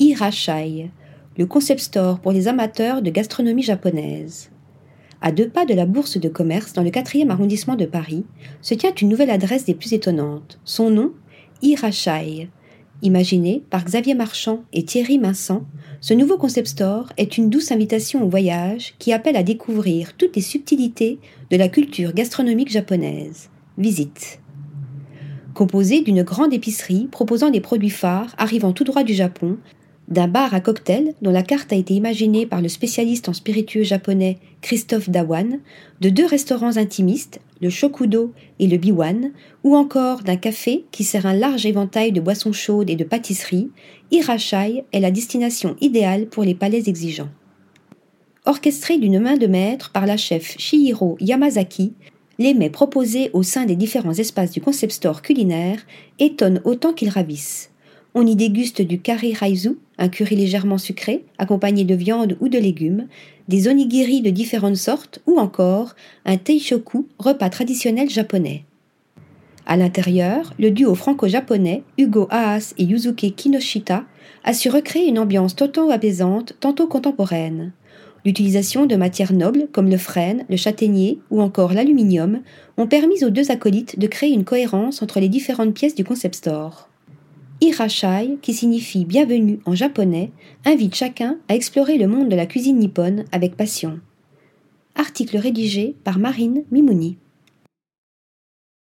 Irashai, le concept store pour les amateurs de gastronomie japonaise. À deux pas de la bourse de commerce dans le 4e arrondissement de Paris, se tient une nouvelle adresse des plus étonnantes. Son nom Irashai. Imaginé par Xavier Marchand et Thierry Minsan, ce nouveau concept store est une douce invitation au voyage qui appelle à découvrir toutes les subtilités de la culture gastronomique japonaise. Visite. Composé d'une grande épicerie proposant des produits phares arrivant tout droit du Japon, d'un bar à cocktail dont la carte a été imaginée par le spécialiste en spiritueux japonais Christophe Dawan, de deux restaurants intimistes, le Shokudo et le Biwan, ou encore d'un café qui sert un large éventail de boissons chaudes et de pâtisseries, Irashai est la destination idéale pour les palais exigeants. Orchestré d'une main de maître par la chef Shihiro Yamazaki, les mets proposés au sein des différents espaces du concept store culinaire étonnent autant qu'ils ravissent. On y déguste du kari raizu, un curry légèrement sucré, accompagné de viande ou de légumes, des onigiri de différentes sortes ou encore un teishoku, repas traditionnel japonais. À l'intérieur, le duo franco-japonais Hugo Haas et Yuzuke Kinoshita a su recréer une ambiance tantôt apaisante, tantôt contemporaine. L'utilisation de matières nobles comme le frêne, le châtaignier ou encore l'aluminium ont permis aux deux acolytes de créer une cohérence entre les différentes pièces du concept store. Irashai, qui signifie bienvenue en japonais, invite chacun à explorer le monde de la cuisine nippone avec passion. Article rédigé par Marine Mimouni.